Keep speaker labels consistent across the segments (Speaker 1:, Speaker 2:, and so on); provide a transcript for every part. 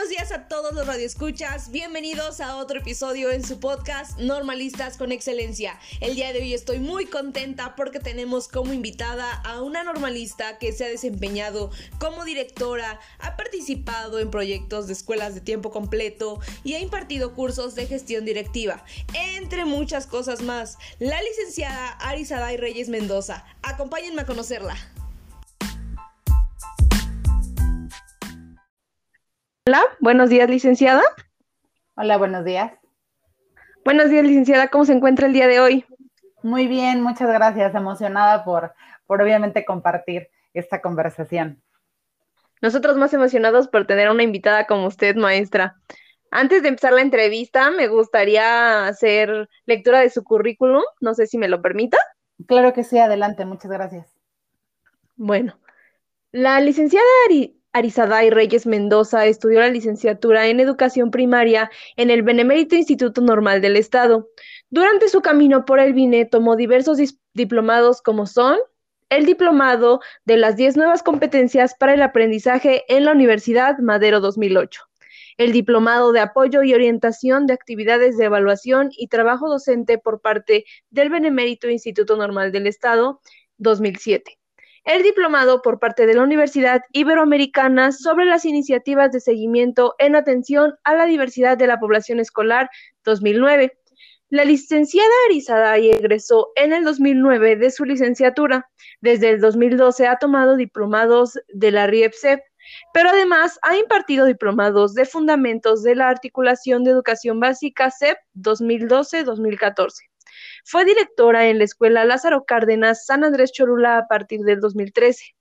Speaker 1: buenos días a todos los radioescuchas. Bienvenidos a otro episodio en su podcast Normalistas con Excelencia. El día de hoy estoy muy contenta porque tenemos como invitada a una normalista que se ha desempeñado como directora, ha participado en proyectos de escuelas de tiempo completo y ha impartido cursos de gestión directiva, entre muchas cosas más. La licenciada Arisaday Reyes Mendoza. Acompáñenme a conocerla. Hola, buenos días, licenciada.
Speaker 2: Hola, buenos días.
Speaker 1: Buenos días, licenciada. ¿Cómo se encuentra el día de hoy?
Speaker 2: Muy bien, muchas gracias. Emocionada por, por obviamente compartir esta conversación.
Speaker 1: Nosotros más emocionados por tener una invitada como usted, maestra. Antes de empezar la entrevista, me gustaría hacer lectura de su currículum. No sé si me lo permita.
Speaker 2: Claro que sí, adelante, muchas gracias.
Speaker 1: Bueno, la licenciada Ari Arizaday Reyes Mendoza estudió la licenciatura en educación primaria en el Benemérito Instituto Normal del Estado. Durante su camino por el BINE tomó diversos diplomados como son el diplomado de las 10 nuevas competencias para el aprendizaje en la Universidad Madero 2008, el diplomado de apoyo y orientación de actividades de evaluación y trabajo docente por parte del Benemérito Instituto Normal del Estado 2007 el diplomado por parte de la Universidad Iberoamericana sobre las iniciativas de seguimiento en atención a la diversidad de la población escolar 2009. La licenciada Arizaday egresó en el 2009 de su licenciatura. Desde el 2012 ha tomado diplomados de la RIEPSEP, pero además ha impartido diplomados de fundamentos de la articulación de educación básica CEP 2012-2014. Fue directora en la Escuela Lázaro Cárdenas San Andrés Cholula a partir del 2013.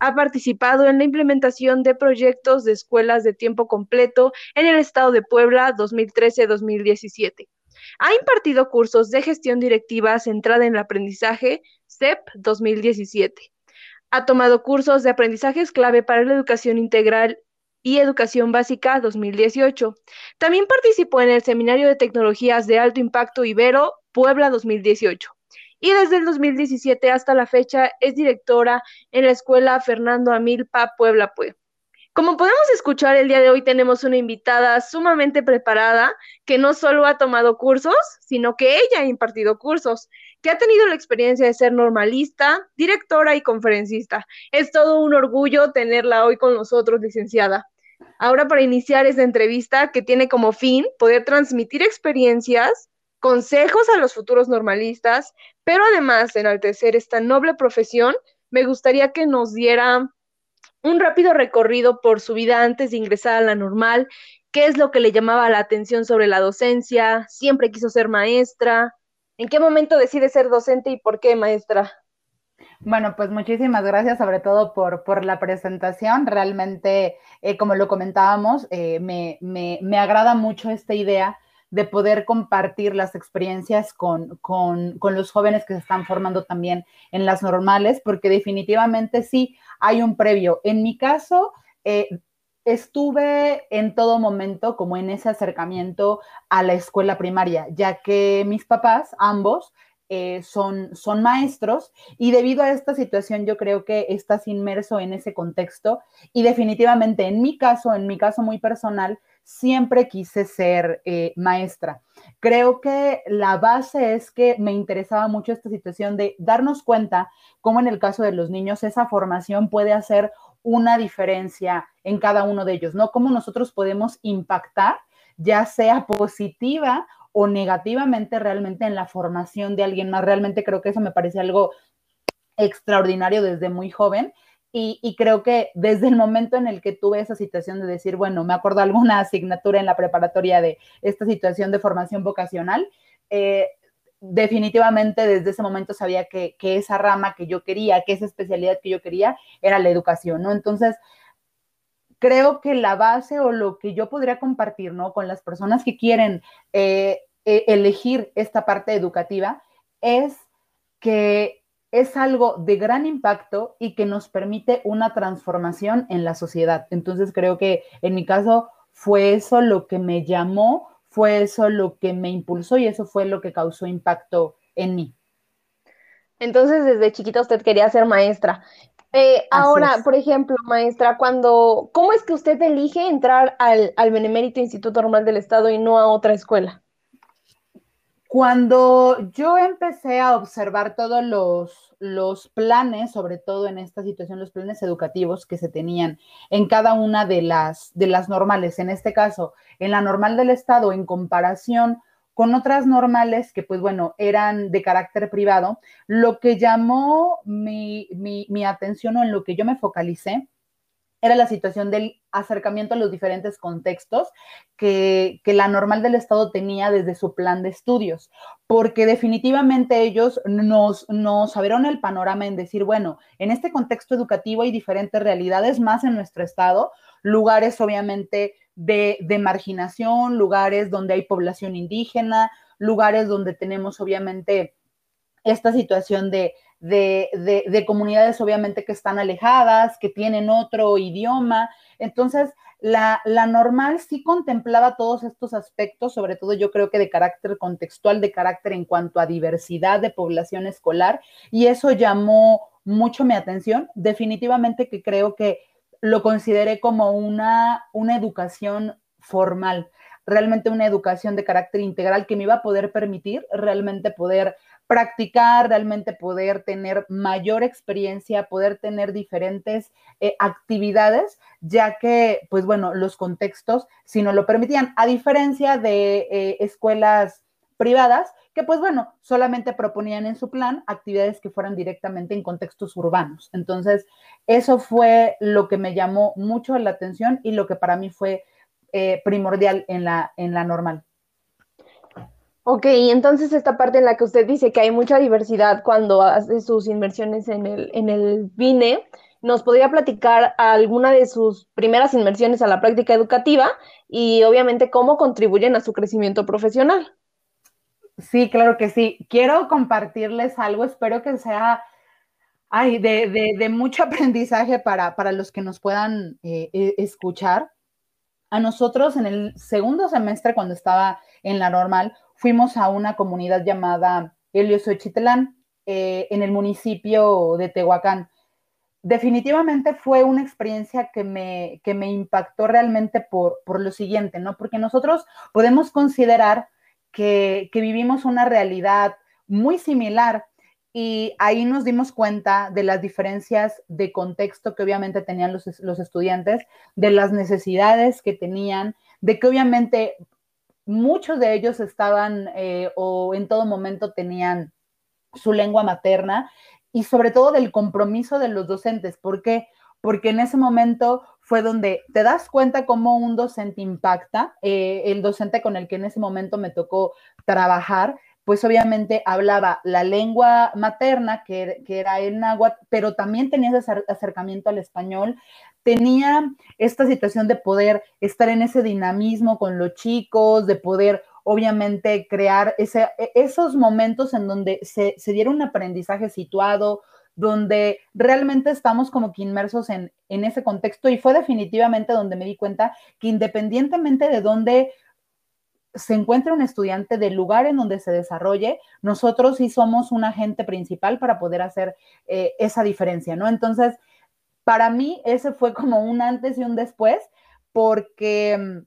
Speaker 1: Ha participado en la implementación de proyectos de escuelas de tiempo completo en el estado de Puebla 2013-2017. Ha impartido cursos de gestión directiva centrada en el aprendizaje CEP 2017. Ha tomado cursos de aprendizajes clave para la educación integral y Educación Básica 2018. También participó en el Seminario de Tecnologías de Alto Impacto Ibero Puebla 2018. Y desde el 2017 hasta la fecha es directora en la Escuela Fernando Amilpa Puebla Puebla. Como podemos escuchar, el día de hoy tenemos una invitada sumamente preparada que no solo ha tomado cursos, sino que ella ha impartido cursos, que ha tenido la experiencia de ser normalista, directora y conferencista. Es todo un orgullo tenerla hoy con nosotros, licenciada. Ahora para iniciar esta entrevista que tiene como fin poder transmitir experiencias, consejos a los futuros normalistas, pero además enaltecer esta noble profesión, me gustaría que nos diera un rápido recorrido por su vida antes de ingresar a la normal, qué es lo que le llamaba la atención sobre la docencia, siempre quiso ser maestra, en qué momento decide ser docente y por qué maestra.
Speaker 2: Bueno, pues muchísimas gracias sobre todo por, por la presentación. Realmente, eh, como lo comentábamos, eh, me, me, me, agrada mucho esta idea de poder compartir las experiencias con, con, con, los jóvenes que se están formando también en las normales, porque definitivamente sí hay un previo. En mi caso, eh, estuve en todo momento como en ese acercamiento a la escuela primaria, ya que mis papás, ambos, eh, son, son maestros y debido a esta situación yo creo que estás inmerso en ese contexto y definitivamente en mi caso, en mi caso muy personal, siempre quise ser eh, maestra. Creo que la base es que me interesaba mucho esta situación de darnos cuenta cómo en el caso de los niños esa formación puede hacer una diferencia en cada uno de ellos, ¿no? Cómo nosotros podemos impactar, ya sea positiva o negativamente realmente en la formación de alguien más. Realmente creo que eso me parece algo extraordinario desde muy joven. Y, creo que desde el momento en el que tuve esa situación de decir, bueno, me acuerdo alguna asignatura en la preparatoria de esta situación de formación vocacional, eh, definitivamente desde ese momento sabía que, que, esa rama que yo quería, que esa especialidad que yo quería era la educación, ¿no? Entonces, creo que la base o lo que yo podría compartir, ¿no? Con las personas que quieren eh, e, elegir esta parte educativa es que es algo de gran impacto y que nos permite una transformación en la sociedad. Entonces creo que en mi caso fue eso lo que me llamó, fue eso lo que me impulsó y eso fue lo que causó impacto en mí.
Speaker 1: Entonces, desde chiquita usted quería ser maestra. Eh, ahora, por ejemplo, maestra, cuando, ¿cómo es que usted elige entrar al, al Benemérito Instituto Normal del Estado y no a otra escuela?
Speaker 2: Cuando yo empecé a observar todos los, los, planes, sobre todo en esta situación, los planes educativos que se tenían en cada una de las, de las normales, en este caso, en la normal del Estado, en comparación con otras normales que, pues bueno, eran de carácter privado, lo que llamó mi, mi, atención o en lo que yo me focalicé era la situación del acercamiento a los diferentes contextos que, que, la normal del Estado tenía desde su plan de estudios, porque definitivamente ellos nos, nos abrieron el panorama en decir, bueno, en este contexto educativo hay diferentes realidades más en nuestro Estado, lugares obviamente de, marginación, lugares donde hay población indígena, lugares donde tenemos obviamente esta situación de, de, comunidades obviamente que están alejadas, que tienen otro idioma. Entonces, la, la, normal sí contemplaba todos estos aspectos, sobre todo yo creo que de carácter contextual, de carácter en cuanto a diversidad de población escolar, y eso llamó mucho mi atención. Definitivamente que creo que lo consideré como una, una educación formal, realmente una educación de carácter integral que me iba a poder permitir realmente poder practicar, realmente poder tener mayor experiencia, poder tener diferentes eh, actividades, ya que, pues bueno, los contextos, si no lo permitían, a diferencia de eh, escuelas privadas, que pues bueno, solamente proponían en su plan actividades que fueran directamente en contextos urbanos. Entonces, eso fue lo que me llamó mucho la atención y lo que para mí fue eh, primordial en la, en la normal.
Speaker 1: Ok, entonces esta parte en la que usted dice que hay mucha diversidad cuando hace sus inmersiones en el, en el BINE, ¿nos podría platicar alguna de sus primeras inmersiones a la práctica educativa y obviamente cómo contribuyen a su crecimiento profesional?
Speaker 2: Sí, claro que sí. Quiero compartirles algo, espero que sea ay, de, mucho aprendizaje para, los que nos puedan eh, e, escuchar. A nosotros en el segundo semestre, cuando estaba en la normal, fuimos a una comunidad llamada Heliosochitlán, eh, en el municipio de Tehuacán. Definitivamente fue una experiencia que me, que me impactó realmente por, por lo siguiente, ¿no? Porque nosotros podemos considerar que, vivimos una realidad muy similar y ahí nos dimos cuenta de las diferencias de contexto que obviamente tenían los, estudiantes, de las necesidades que tenían, de que obviamente muchos de ellos estaban eh, o en todo momento tenían su lengua materna y sobre todo del compromiso de los docentes. ¿Por qué? Porque en ese momento fue donde te das cuenta cómo un docente impacta. Eh, el docente con el que en ese momento me tocó trabajar, pues obviamente hablaba la lengua materna, que, era el náhuatl, pero también tenía ese acercamiento al español, tenía esta situación de poder estar en ese dinamismo con los chicos, de poder obviamente crear ese, e, esos momentos en donde se, se diera un aprendizaje situado, donde realmente estamos como que inmersos en, ese contexto y fue definitivamente donde me di cuenta que independientemente de dónde se encuentre un estudiante del lugar en donde se desarrolle, nosotros sí somos un agente principal para poder hacer eh, esa diferencia, ¿no? Entonces, para mí ese fue como un antes y un después, porque mm,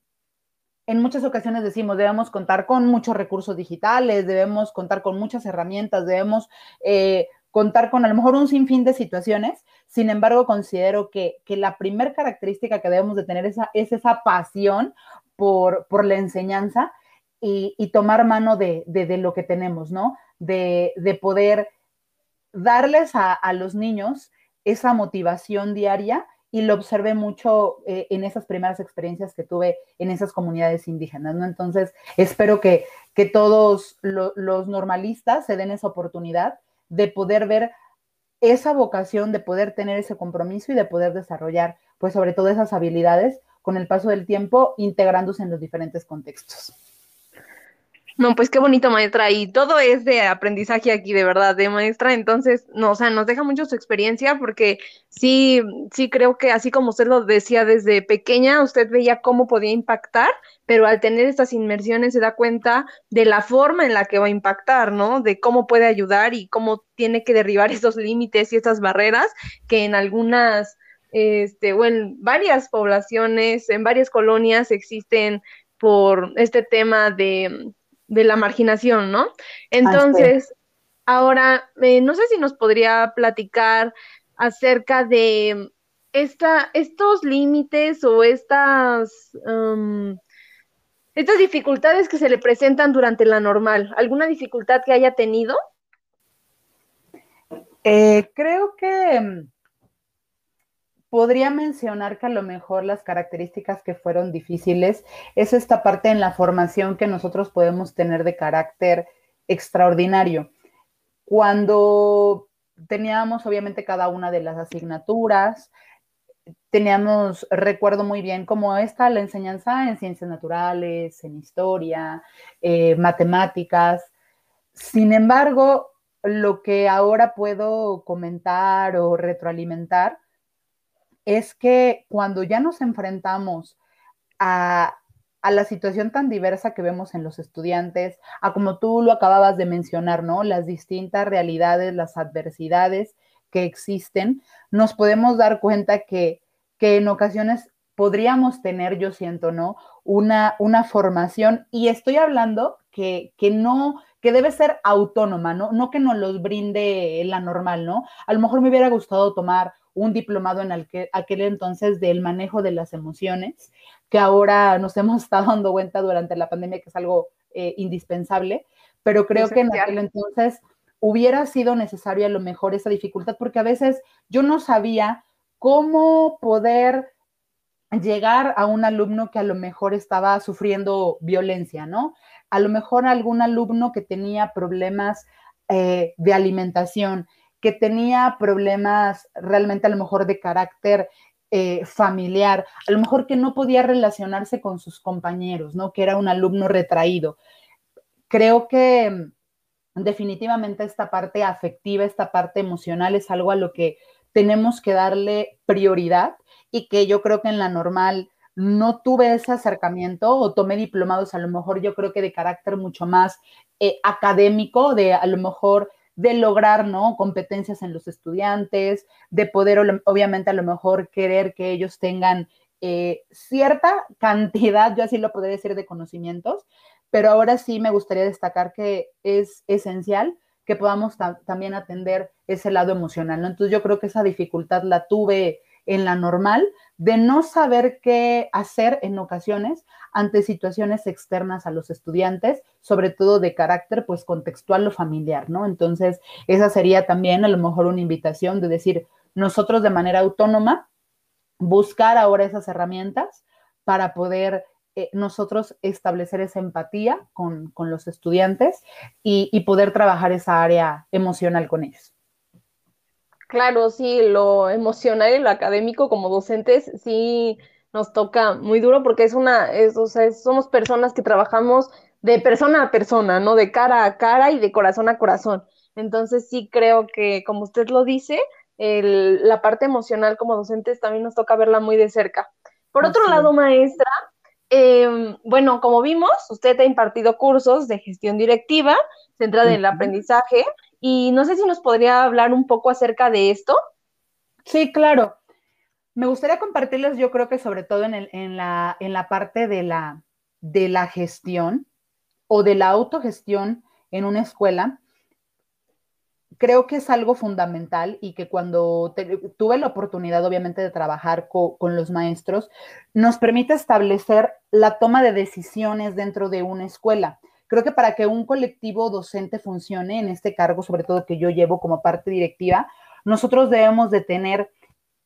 Speaker 2: en muchas ocasiones decimos, debemos contar con muchos recursos digitales, debemos contar con muchas herramientas, debemos eh, contar con a lo mejor un sinfín de situaciones. Sin embargo, considero que, la primer característica que debemos de tener es, esa pasión por, la enseñanza y, tomar mano de, lo que tenemos, ¿no? De, poder darles a, los niños esa motivación diaria y lo observé mucho eh, en esas primeras experiencias que tuve en esas comunidades indígenas, ¿no? Entonces, espero que, todos los normalistas se den esa oportunidad de poder ver esa vocación, de poder tener ese compromiso y de poder desarrollar, pues sobre todo esas habilidades con el paso del tiempo, integrándose en los diferentes contextos.
Speaker 1: No, pues qué bonito, maestra. Y todo es de aprendizaje aquí, de verdad, de maestra. Entonces, no, o sea, nos deja mucho su experiencia porque sí, sí creo que así como usted lo decía desde pequeña, usted veía cómo podía impactar, pero al tener estas inmersiones se da cuenta de la forma en la que va a impactar, ¿no? De cómo puede ayudar y cómo tiene que derribar esos límites y estas barreras que en algunas, este, o varias poblaciones, en varias colonias existen por este tema de de la marginación, ¿no? Entonces, ahora, eh, no sé si nos podría platicar acerca de esta, estos límites o estas, um, estas dificultades que se le presentan durante la normal. ¿Alguna dificultad que haya tenido?
Speaker 2: Eh, creo que podría mencionar que a lo mejor las características que fueron difíciles es esta parte en la formación que nosotros podemos tener de carácter extraordinario. Cuando teníamos obviamente cada una de las asignaturas, teníamos, recuerdo muy bien, como esta, la enseñanza en ciencias naturales, en historia, eh, matemáticas. Sin embargo, lo que ahora puedo comentar o retroalimentar es que cuando ya nos enfrentamos a, la situación tan diversa que vemos en los estudiantes, a como tú lo acababas de mencionar, ¿no? Las distintas realidades, las adversidades que existen, nos podemos dar cuenta que, que en ocasiones podríamos tener, yo siento, ¿no? Una, una formación, y estoy hablando que, que, no, que debe ser autónoma, ¿no? No que nos los brinde la normal, ¿no? A lo mejor me hubiera gustado tomar un diplomado en aquel entonces del manejo de las emociones, que ahora nos hemos estado dando cuenta durante la pandemia que es algo eh, indispensable, pero creo que en aquel entonces hubiera sido necesario a lo mejor esa dificultad, porque a veces yo no sabía cómo poder llegar a un alumno que a lo mejor estaba sufriendo violencia, ¿no? A lo mejor algún alumno que tenía problemas eh, de alimentación, que tenía problemas realmente a lo mejor de carácter eh, familiar, a lo mejor que no podía relacionarse con sus compañeros, ¿no? Que era un alumno retraído. Creo que mm, definitivamente esta parte afectiva, esta parte emocional es algo a lo que tenemos que darle prioridad y que yo creo que en la normal no tuve ese acercamiento o tomé diplomados a lo mejor yo creo que de carácter mucho más eh, académico, de a lo mejor de lograr, ¿no? Competencias en los estudiantes, de poder, obviamente, a lo mejor querer que ellos tengan eh, cierta cantidad, yo así lo podría decir, de conocimientos, pero ahora sí me gustaría destacar que es esencial que podamos también atender ese lado emocional. Entonces yo creo que esa dificultad la tuve en la normal de no saber qué hacer en ocasiones ante situaciones externas a los estudiantes, sobre todo de carácter pues contextual o familiar, ¿no? Entonces, esa sería también a lo mejor una invitación de decir, nosotros de manera autónoma, buscar ahora esas herramientas para poder eh, nosotros establecer esa empatía con, los estudiantes y poder trabajar esa área emocional con ellos.
Speaker 1: Claro, sí, lo emocional y lo académico como docentes sí nos toca muy duro porque es una, es, o sea, somos personas que trabajamos de persona a persona, ¿no? De cara a cara y de corazón a corazón. Entonces sí creo que, como usted lo dice, el, la parte emocional como docentes también nos toca verla muy de cerca. Por otro lado, maestra, em, bueno, como vimos, usted ha impartido cursos de gestión directiva centrada en el aprendizaje y no sé si nos podría hablar un poco acerca de esto.
Speaker 2: Sí, claro. Me gustaría compartirles, yo creo que sobre todo en, la, en la parte de la, de la gestión o de la autogestión en una escuela, creo que es algo fundamental y que cuando tuve la oportunidad, obviamente, de trabajar con los maestros, nos permite establecer la toma de decisiones dentro de una escuela. Creo que para que un colectivo docente funcione en este cargo, sobre todo que yo llevo como parte directiva, nosotros debemos de tener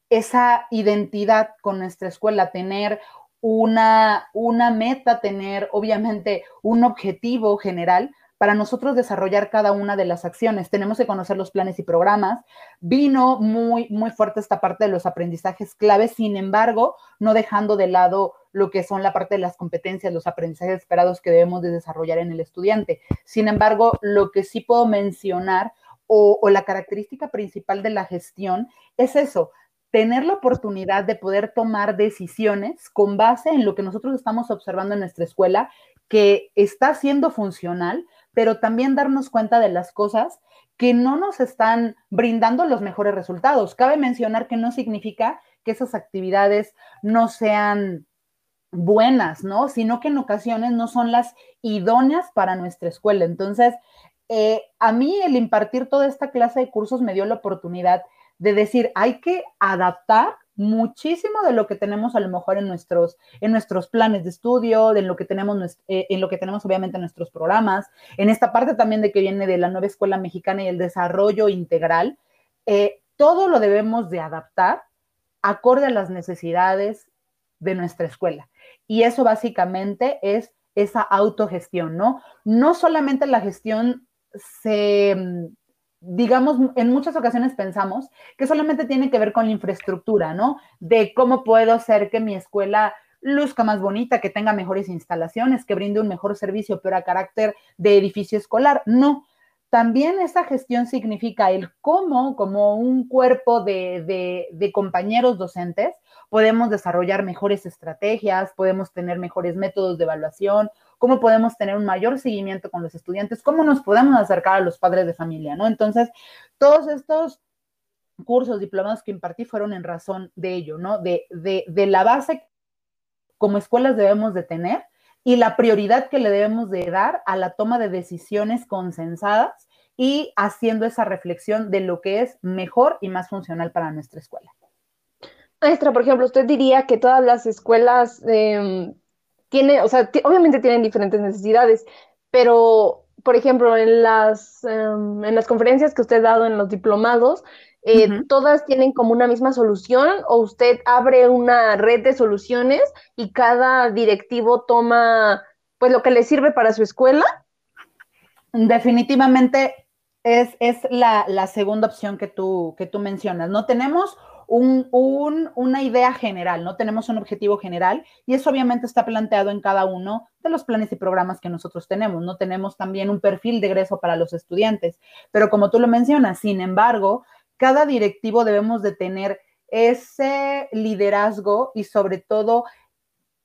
Speaker 2: esa identidad con nuestra escuela, tener una, una meta, tener obviamente un objetivo general para nosotros desarrollar cada una de las acciones. Tenemos que conocer los planes y programas. Vino muy, muy fuerte esta parte de los aprendizajes claves, sin embargo, no dejando de lado lo que son la parte de las competencias, los aprendizajes esperados que debemos de desarrollar en el estudiante. Sin embargo, lo que sí puedo mencionar o, o la característica principal de la gestión es eso, tener la oportunidad de poder tomar decisiones con base en lo que nosotros estamos observando en nuestra escuela, que está siendo funcional, pero también darnos cuenta de las cosas que no nos están brindando los mejores resultados. Cabe mencionar que no significa que esas actividades no sean buenas, ¿no? Sino que en ocasiones no son las idóneas para nuestra escuela. Entonces, eh, a mí el impartir toda esta clase de cursos me dio la oportunidad de decir, hay que adaptar muchísimo de lo que tenemos a lo mejor en nuestros, en nuestros planes de estudio, de lo que tenemos, eh, en lo que tenemos obviamente en nuestros programas, en esta parte también de que viene de la nueva escuela mexicana y el desarrollo integral, eh, todo lo debemos de adaptar acorde a las necesidades de nuestra escuela. Y eso básicamente es esa autogestión, ¿no? No solamente la gestión se digamos, en muchas ocasiones pensamos que solamente tiene que ver con la infraestructura, ¿no? De cómo puedo hacer que mi escuela luzca más bonita, que tenga mejores instalaciones, que brinde un mejor servicio, pero a carácter de edificio escolar. No, también esa gestión significa el cómo, como un cuerpo de, de, compañeros docentes, podemos desarrollar mejores estrategias, podemos tener mejores métodos de evaluación, cómo podemos tener un mayor seguimiento con los estudiantes, cómo nos podemos acercar a los padres de familia, ¿no? Entonces, todos estos cursos, diplomados que impartí fueron en razón de ello, ¿no? De, de, de la base como escuelas debemos de tener y la prioridad que le debemos de dar a la toma de decisiones consensadas y haciendo esa reflexión de lo que es mejor y más funcional para nuestra escuela.
Speaker 1: Maestra, por ejemplo, usted diría que todas las escuelas eh, tiene, o sea, obviamente tienen diferentes necesidades, pero, por ejemplo, en las, em, en las conferencias que usted ha dado en los diplomados, eh, ¿todas tienen como una misma solución o usted abre una red de soluciones y cada directivo toma pues lo que le sirve para su escuela?
Speaker 2: Definitivamente es, es la, la, segunda opción que tú, que tú mencionas. No tenemos una idea general, ¿no? Tenemos un objetivo general y eso obviamente está planteado en cada uno de los planes y programas que nosotros tenemos, ¿no? Tenemos también un perfil de egreso para los estudiantes, pero como tú lo mencionas, sin embargo, cada directivo debemos de tener ese liderazgo y sobre todo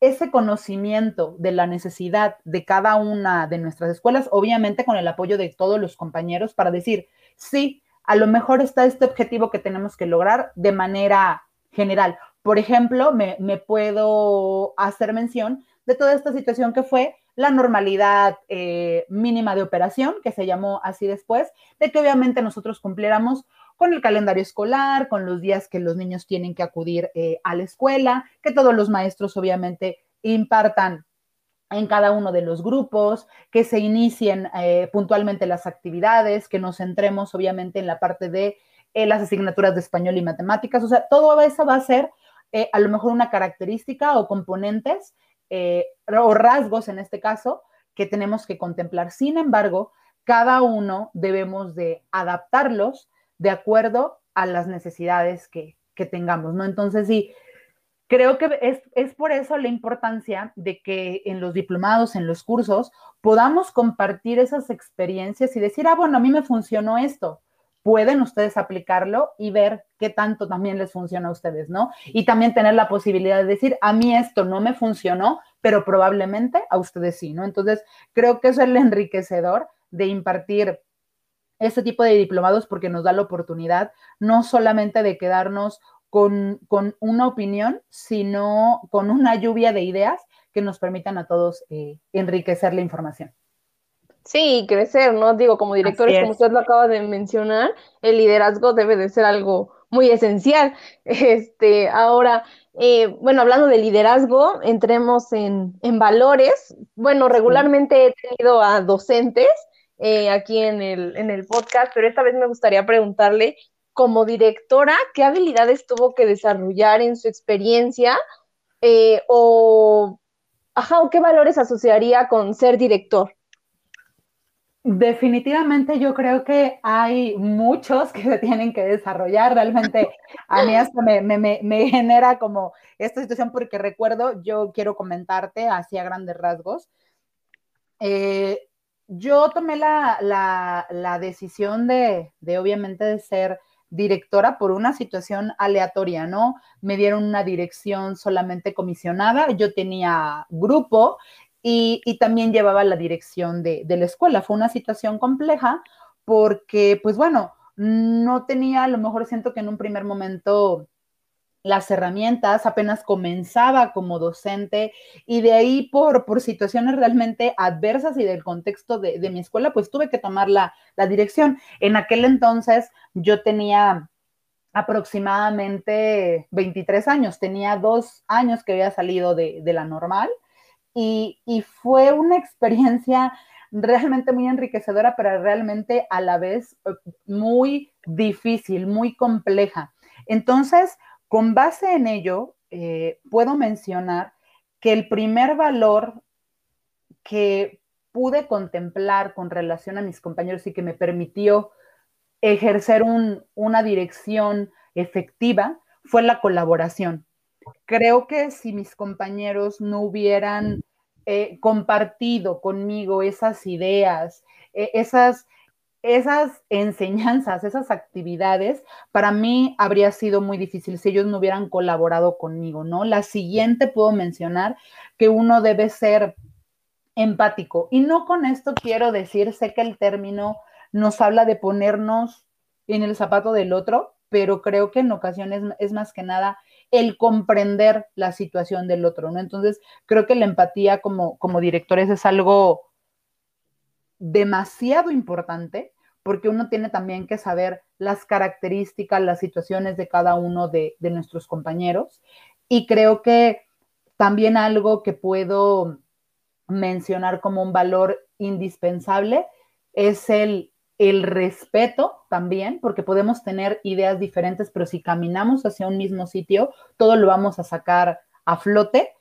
Speaker 2: ese conocimiento de la necesidad de cada una de nuestras escuelas, obviamente con el apoyo de todos los compañeros para decir, sí, a lo mejor está este objetivo que tenemos que lograr de manera general. Por ejemplo, me, puedo hacer mención de toda esta situación que fue la normalidad eh, mínima de operación, que se llamó así después, de que obviamente nosotros cumpliéramos con el calendario escolar, con los días que los niños tienen que acudir eh, a la escuela, que todos los maestros obviamente impartan en cada uno de los grupos, que se inicien eh, puntualmente las actividades, que nos centremos obviamente en la parte de eh, las asignaturas de español y matemáticas. O sea, todo eso va a ser eh, a lo mejor una característica o componentes o rasgos en este caso que tenemos que contemplar. Sin embargo, cada uno debemos de adaptarlos de acuerdo a las necesidades que, que tengamos, ¿no? Entonces, sí, Creo que es, por eso la importancia de que en los diplomados, en los cursos, podamos compartir esas experiencias y decir, ah, bueno, a mí me funcionó esto. Pueden ustedes aplicarlo y ver qué tanto también les funciona a ustedes, ¿no? Y también tener la posibilidad de decir, a mí esto no me funcionó, pero probablemente a ustedes sí, ¿no? Entonces, creo que eso es el enriquecedor de impartir este tipo de diplomados porque nos da la oportunidad no solamente de quedarnos con, una opinión, sino con una lluvia de ideas que nos permitan a todos eh, enriquecer la información.
Speaker 1: Sí, crecer, ¿no? Digo, como directores, como usted lo acaba de mencionar, el liderazgo debe de ser algo muy esencial. Este, ahora, eh, bueno, hablando de liderazgo, entremos en, valores. Bueno, regularmente he tenido a docentes eh, aquí en el, en el podcast, pero esta vez me gustaría preguntarle como directora, ¿qué habilidades tuvo que desarrollar en su experiencia? Eh, o, ajá, qué valores asociaría con ser director?
Speaker 2: Definitivamente yo creo que hay muchos que se tienen que desarrollar. Realmente a mí hasta me, me, me, genera como esta situación porque recuerdo, yo quiero comentarte así a grandes rasgos. Eh, yo tomé la, la, la decisión de, de, obviamente, de ser directora por una situación aleatoria, ¿no? Me dieron una dirección solamente comisionada, yo tenía grupo y, también llevaba la dirección de, la escuela. Fue una situación compleja porque, pues bueno, no tenía, a lo mejor siento que en un primer momento las herramientas, apenas comenzaba como docente y de ahí por, por situaciones realmente adversas y del contexto de, mi escuela, pues tuve que tomar la, dirección. En aquel entonces yo tenía aproximadamente 23 años, tenía dos años que había salido de, de la normal y, fue una experiencia realmente muy enriquecedora, pero realmente a la vez eh, muy difícil, muy compleja. Entonces, con base en ello, eh, puedo mencionar que el primer valor que pude contemplar con relación a mis compañeros y que me permitió ejercer una dirección efectiva fue la colaboración. Creo que si mis compañeros no hubieran eh, compartido conmigo esas ideas, e, esas, esas enseñanzas, esas actividades, para mí habría sido muy difícil si ellos no hubieran colaborado conmigo, ¿no? La siguiente puedo mencionar que uno debe ser empático. Y no con esto quiero decir, sé que el término nos habla de ponernos en el zapato del otro, pero creo que en ocasiones es más que nada el comprender la situación del otro, ¿no? Entonces, creo que la empatía como, como directores es algo demasiado importante porque uno tiene también que saber las características, las situaciones de cada uno de, de nuestros compañeros. Y creo que también algo que puedo mencionar como un valor indispensable es el el respeto también, porque podemos tener ideas diferentes, pero si caminamos hacia un mismo sitio, todo lo vamos a sacar a flote.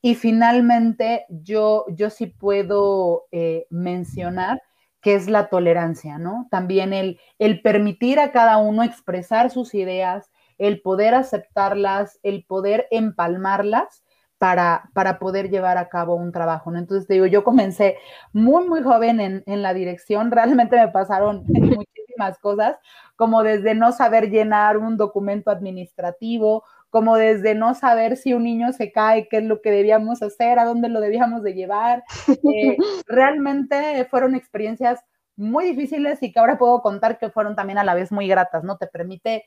Speaker 2: Y finalmente, yo, yo sí puedo eh, mencionar que es la tolerancia, ¿no? También el, el permitir a cada uno expresar sus ideas, el poder aceptarlas, el poder empalmarlas para, para poder llevar a cabo un trabajo, ¿no? Entonces, digo, yo comencé muy, muy joven en, en la dirección, realmente me pasaron muchísimas cosas, como desde no saber llenar un documento administrativo, como desde no saber si un niño se cae, qué es lo que debíamos hacer, a dónde lo debíamos de llevar. Eh, realmente fueron experiencias muy difíciles y que ahora puedo contar que fueron también a la vez muy gratas, ¿no? Te permite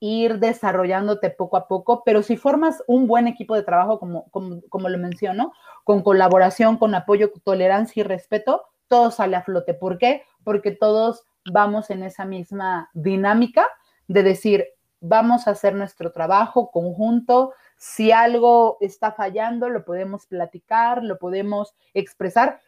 Speaker 2: ir desarrollándote poco a poco, pero si formas un buen equipo de trabajo, como, como, lo menciono, con colaboración, con apoyo, tolerancia y respeto, todo sale a flote. ¿Por qué? Porque todos vamos en esa misma dinámica de decir, vamos a hacer nuestro trabajo conjunto, si algo está fallando, lo podemos platicar, lo podemos expresar.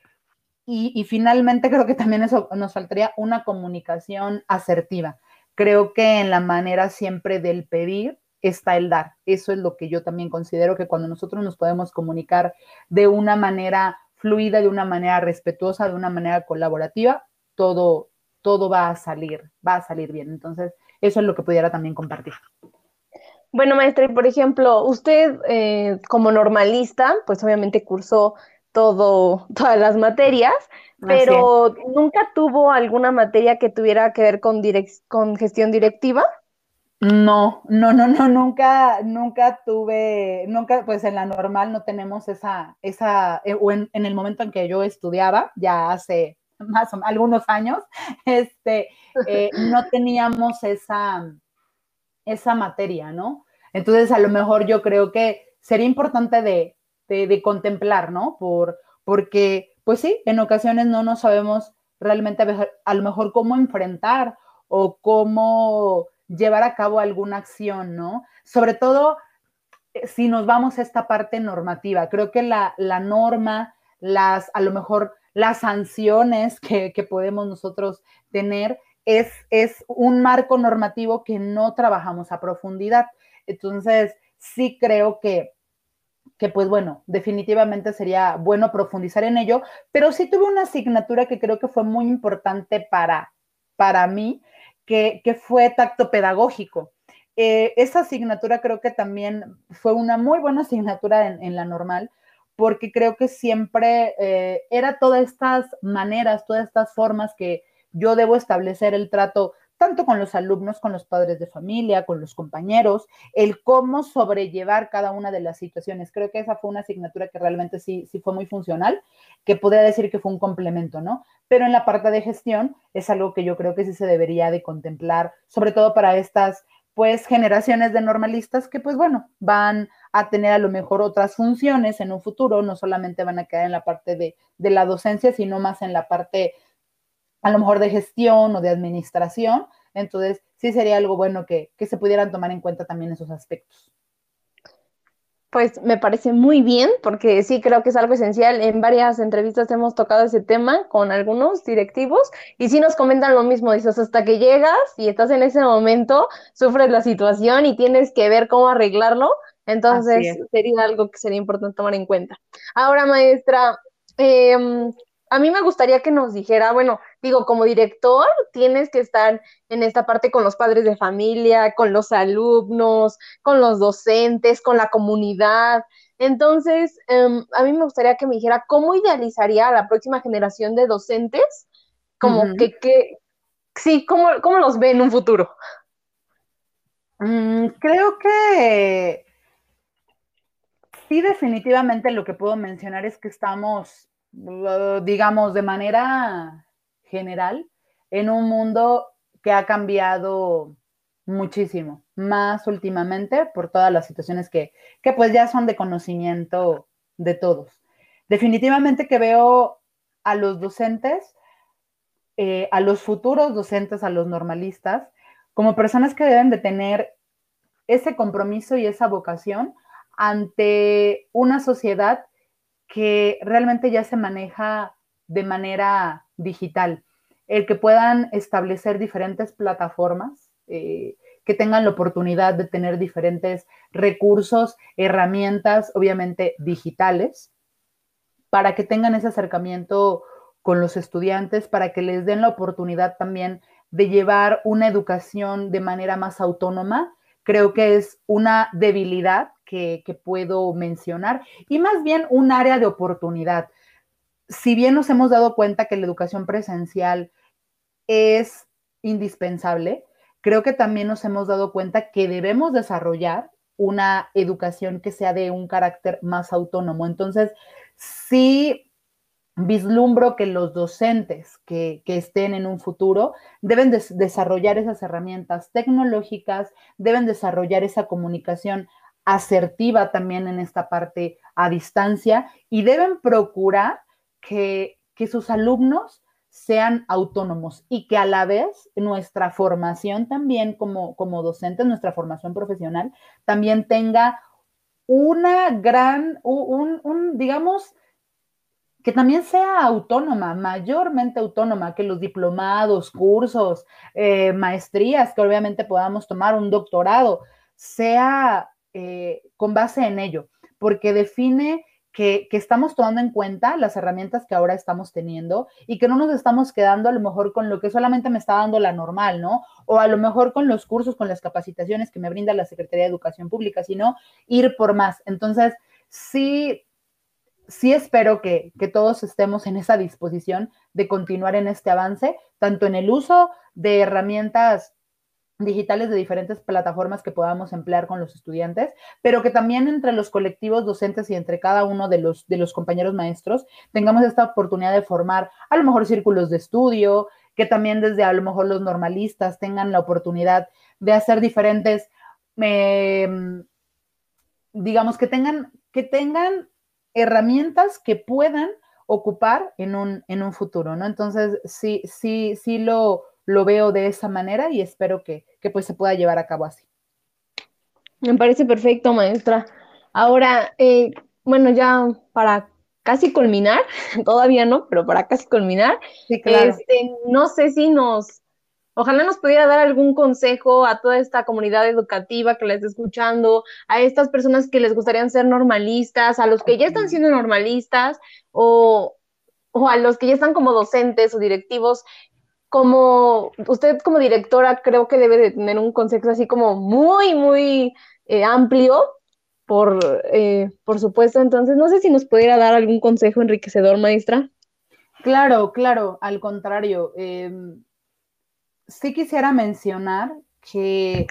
Speaker 2: Y, finalmente creo que también eso nos faltaría una comunicación asertiva creo que en la manera siempre del pedir está el dar. Eso es lo que yo también considero que cuando nosotros nos podemos comunicar de una manera fluida, de una manera respetuosa, de una manera colaborativa, todo, todo va a salir, va a salir bien. Entonces, eso es lo que pudiera también compartir.
Speaker 1: Bueno, maestra, y por ejemplo, usted eh, como normalista, pues obviamente cursó todo, todas las materias, pero ¿nunca tuvo alguna materia que tuviera que ver con, con gestión directiva?
Speaker 2: No, no, no, no, nunca, nunca tuve, nunca, pues en la normal no tenemos esa, esa, eh, o en, el momento en que yo estudiaba, ya hace más o algunos años, este, eh, no teníamos esa, esa materia, ¿no? Entonces, a lo mejor yo creo que sería importante de, de, de contemplar, ¿no? Por, porque pues sí, en ocasiones no nos sabemos realmente a lo mejor cómo enfrentar o cómo llevar a cabo alguna acción, ¿no? Sobre todo eh, si nos vamos a esta parte normativa. Creo que la, norma, las, a lo mejor las sanciones que, podemos nosotros tener es, es un marco normativo que no trabajamos a profundidad. Entonces, sí creo que que pues bueno, definitivamente sería bueno profundizar en ello, pero sí tuve una asignatura que creo que fue muy importante para, para mí, que, fue tacto pedagógico. Eh, esa asignatura creo que también fue una muy buena asignatura en, la normal, porque creo que siempre eh, era todas estas maneras, todas estas formas que yo debo establecer el trato tanto con los alumnos, con los padres de familia, con los compañeros, el cómo sobrellevar cada una de las situaciones. Creo que esa fue una asignatura que realmente sí, sí fue muy funcional, que podría decir que fue un complemento, ¿no? Pero en la parte de gestión es algo que yo creo que sí se debería de contemplar, sobre todo para estas, pues, generaciones de normalistas que, pues, bueno, van a tener a lo mejor otras funciones en un futuro, no solamente van a quedar en la parte de, de la docencia, sino más en la parte a lo mejor de gestión o de administración. Entonces, sí sería algo bueno que, se pudieran tomar en cuenta también esos aspectos.
Speaker 1: Pues me parece muy bien, porque sí creo que es algo esencial. En varias entrevistas hemos tocado ese tema con algunos directivos y sí nos comentan lo mismo. Dices, hasta que llegas y estás en ese momento, sufres la situación y tienes que ver cómo arreglarlo. Entonces, sería algo que sería importante tomar en cuenta. Ahora, maestra, eh, a mí me gustaría que nos dijera, bueno, digo, como director tienes que estar en esta parte con los padres de familia, con los alumnos, con los docentes, con la comunidad. Entonces, em, a mí me gustaría que me dijera cómo idealizaría a la próxima generación de docentes, como que, que, sí, cómo, cómo los ve en un futuro.
Speaker 2: Mm, creo que sí, definitivamente lo que puedo mencionar es que estamos digamos, de manera general, en un mundo que ha cambiado muchísimo, más últimamente por todas las situaciones que, pues ya son de conocimiento de todos. Definitivamente que veo a los docentes, eh, a los futuros docentes, a los normalistas, como personas que deben de tener ese compromiso y esa vocación ante una sociedad que realmente ya se maneja de manera digital, el que puedan establecer diferentes plataformas, eh, que tengan la oportunidad de tener diferentes recursos, herramientas, obviamente digitales, para que tengan ese acercamiento con los estudiantes, para que les den la oportunidad también de llevar una educación de manera más autónoma. Creo que es una debilidad que, puedo mencionar y más bien un área de oportunidad. Si bien nos hemos dado cuenta que la educación presencial es indispensable, creo que también nos hemos dado cuenta que debemos desarrollar una educación que sea de un carácter más autónomo. Entonces, sí vislumbro que los docentes que, estén en un futuro deben desarrollar esas herramientas tecnológicas, deben desarrollar esa comunicación asertiva también en esta parte a distancia y deben procurar que, sus alumnos sean autónomos y que a la vez nuestra formación también como, como docentes, nuestra formación profesional, también tenga una gran, un, digamos, que también sea autónoma, mayormente autónoma, que los diplomados, cursos, eh, maestrías que obviamente podamos tomar, un doctorado, sea eh, con base en ello, porque define que, estamos tomando en cuenta las herramientas que ahora estamos teniendo y que no nos estamos quedando a lo mejor con lo que solamente me está dando la normal, ¿no? O a lo mejor con los cursos, con las capacitaciones que me brinda la Secretaría de Educación Pública, sino ir por más. Entonces, sí, sí espero que, que todos estemos en esa disposición de continuar en este avance, tanto en el uso de herramientas digitales de diferentes plataformas que podamos emplear con los estudiantes, pero que también entre los colectivos docentes y entre cada uno de los, de los compañeros maestros tengamos esta oportunidad de formar a lo mejor círculos de estudio, que también desde a lo mejor los normalistas tengan la oportunidad de hacer diferentes, em, digamos, que tengan, que tengan herramientas que puedan ocupar en un, en un futuro, ¿no? Entonces, sí, sí, sí lo, lo veo de esa manera y espero que, pues se pueda llevar a cabo así.
Speaker 1: Me parece perfecto, maestra. Ahora, eh, bueno, ya para casi culminar, todavía no, pero para casi culminar, este, no sé si nos Ojalá nos pudiera dar algún consejo a toda esta comunidad educativa que la está escuchando, a estas personas que les gustaría ser normalistas, a los que ya están siendo normalistas o, o a los que ya están como docentes o directivos. Como usted como directora creo que debe de tener un consejo así como muy, muy eh, amplio, por, eh, por supuesto. Entonces, no sé si nos pudiera dar algún consejo enriquecedor, maestra.
Speaker 2: Claro, claro, al contrario. Em, sí quisiera mencionar que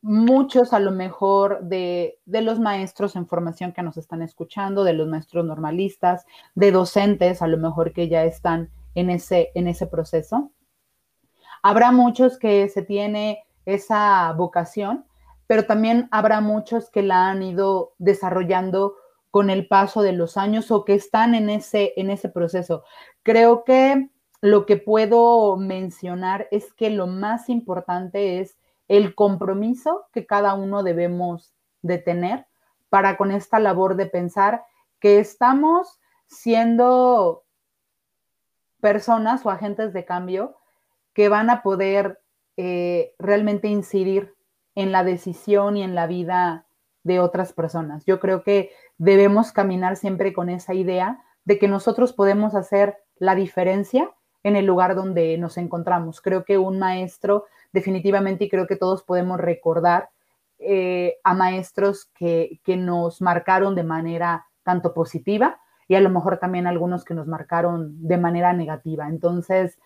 Speaker 2: muchos a lo mejor de, los maestros en formación que nos están escuchando, de los maestros normalistas, de docentes a lo mejor que ya están en ese, en ese proceso. Habrá muchos que se tiene esa vocación, pero también habrá muchos que la han ido desarrollando con el paso de los años o que están en ese, en ese proceso. Creo que lo que puedo mencionar es que lo más importante es el compromiso que cada uno debemos de tener para con esta labor de pensar que estamos siendo personas o agentes de cambio que van a poder eh, realmente incidir en la decisión y en la vida de otras personas. Yo creo que debemos caminar siempre con esa idea de que nosotros podemos hacer la diferencia en el lugar donde nos encontramos. Creo que un maestro, definitivamente, y creo que todos podemos recordar eh, a maestros que, que nos marcaron de manera tanto positiva y a lo mejor también algunos que nos marcaron de manera negativa. Entonces,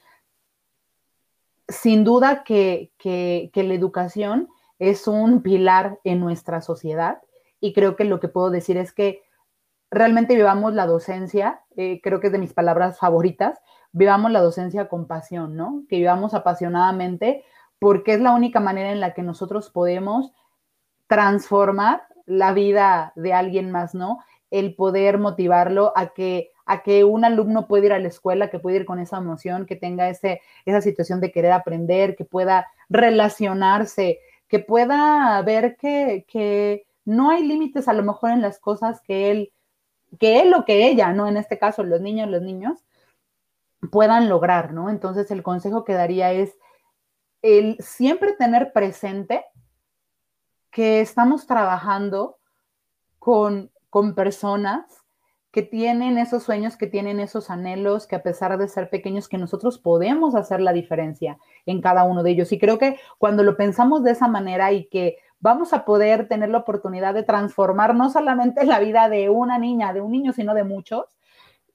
Speaker 2: sin duda que, que, que, la educación es un pilar en nuestra sociedad y creo que lo que puedo decir es que realmente vivamos la docencia, eh, creo que es de mis palabras favoritas, vivamos la docencia con pasión, ¿no? Que vivamos apasionadamente porque es la única manera en la que nosotros podemos transformar la vida de alguien más, ¿no? El poder motivarlo a que, a que un alumno pueda ir a la escuela, que pueda ir con esa emoción, que tenga ese, esa situación de querer aprender, que pueda relacionarse, que pueda ver que, que no hay límites a lo mejor en las cosas que él, que él o que ella, ¿no? En este caso, los niños, los niños, puedan lograr, ¿no? Entonces el consejo que daría es el siempre tener presente que estamos trabajando con, con personas que tienen esos sueños, que tienen esos anhelos, que a pesar de ser pequeños, que nosotros podemos hacer la diferencia en cada uno de ellos. Y creo que cuando lo pensamos de esa manera y que vamos a poder tener la oportunidad de transformar no solamente la vida de una niña, de un niño, sino de muchos,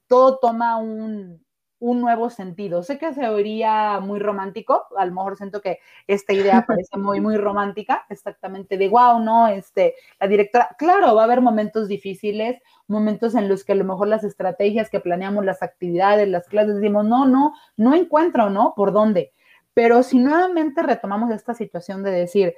Speaker 2: todo toma un, un nuevo sentido. Sé que se oiría muy romántico, a lo mejor siento que esta idea parece muy, muy romántica, exactamente de wow, ¿no? Este, la directora, claro, va a haber momentos difíciles, momentos en los que a lo mejor las estrategias que planeamos, las actividades, las clases, decimos, no, no, no encuentro, ¿no? ¿Por dónde? Pero si nuevamente retomamos esta situación de decir,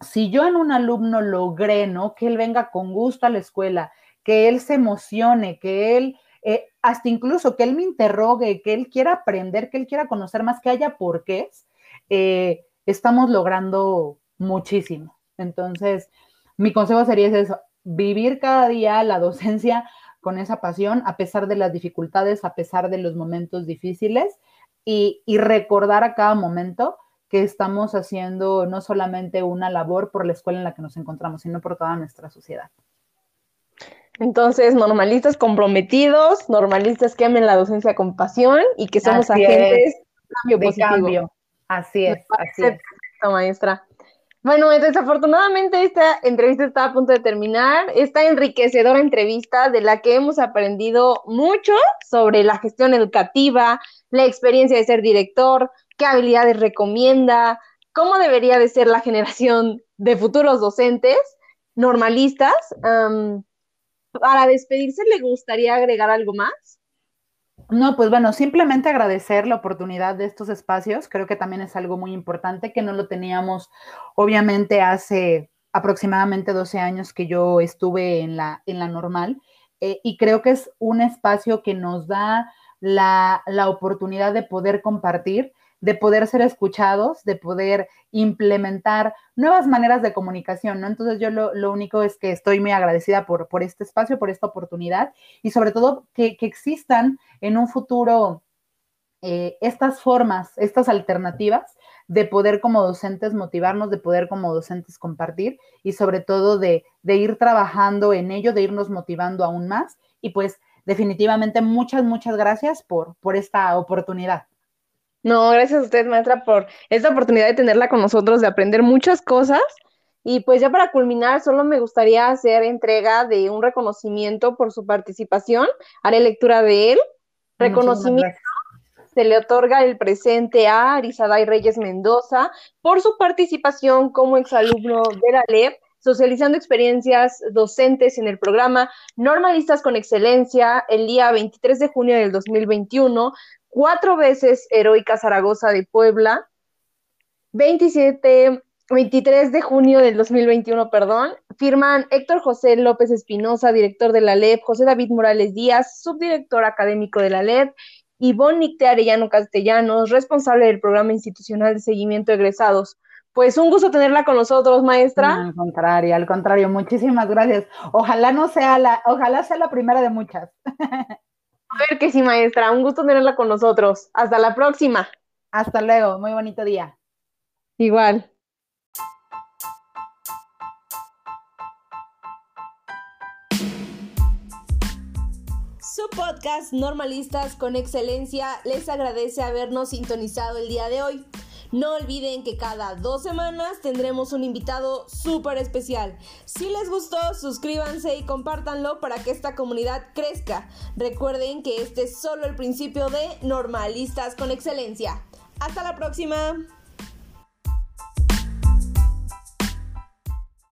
Speaker 2: si yo en un alumno logré, ¿no? Que él venga con gusto a la escuela, que él se emocione, que él eh, hasta incluso que él me interrogue, que él quiera aprender, que él quiera conocer más, que haya porqués, eh, estamos logrando muchísimo. Entonces, mi consejo sería eso, vivir cada día la docencia con esa pasión, a pesar de las dificultades, a pesar de los momentos difíciles, y, y recordar a cada momento que estamos haciendo no solamente una labor por la escuela en la que nos encontramos, sino por toda nuestra sociedad.
Speaker 1: Entonces, normalistas comprometidos, normalistas que amen la docencia con pasión y que somos agentes
Speaker 2: cambio de cambio. Así es, así es.
Speaker 1: Perfecto, maestra. Bueno, desafortunadamente esta entrevista está a punto de terminar. Esta enriquecedora entrevista de la que hemos aprendido mucho sobre la gestión educativa, la experiencia de ser director, qué habilidades recomienda, cómo debería de ser la generación de futuros docentes normalistas para despedirse, ¿le gustaría agregar algo más?
Speaker 2: No, pues bueno, simplemente agradecer la oportunidad de estos espacios. Creo que también es algo muy importante que no lo teníamos, obviamente, hace aproximadamente 12 años que yo estuve en la, en la normal. Eh, y creo que es un espacio que nos da la, la oportunidad de poder compartir de poder ser escuchados, de poder implementar nuevas maneras de comunicación, ¿no? Entonces yo lo, único es que estoy muy agradecida por, por, este espacio, por esta oportunidad y sobre todo que, existan en un futuro eh, estas formas, estas alternativas de poder como docentes motivarnos, de poder como docentes compartir y sobre todo de, de ir trabajando en ello, de irnos motivando aún más. Y pues definitivamente muchas, muchas gracias por, por esta oportunidad.
Speaker 1: No, gracias a usted, maestra, por esta oportunidad de tenerla con nosotros, de aprender muchas cosas. Y pues ya para culminar, solo me gustaría hacer entrega de un reconocimiento por su participación. Haré lectura de él. Reconocimiento se le otorga el presente a Arizaday Reyes Mendoza por su participación como exalumno de la LEP, socializando experiencias docentes en el programa Normalistas con Excelencia el día 23 de junio del 2021, cuatro veces Heroica Zaragoza de Puebla, 27 23 de junio del 2021, perdón, firman Héctor José López Espinosa, director de la LEP, José David Morales Díaz, subdirector académico de la LEP, Ivonne Nicte Arellano Castellanos, responsable del programa institucional de seguimiento de egresados. Pues un gusto tenerla con nosotros, maestra.
Speaker 2: al contrario, al contrario, muchísimas gracias. Ojalá no sea la, ojalá sea la primera de muchas.
Speaker 1: A ver que sí, maestra, un gusto tenerla con nosotros. Hasta la próxima.
Speaker 2: Hasta luego, muy bonito día.
Speaker 1: Igual. Su podcast Normalistas con Excelencia les agradece habernos sintonizado el día de hoy. No olviden que cada dos semanas tendremos un invitado súper especial. Si les gustó, suscríbanse y compártanlo para que esta comunidad crezca. Recuerden que este es solo el principio de Normalistas con Excelencia. Hasta la próxima.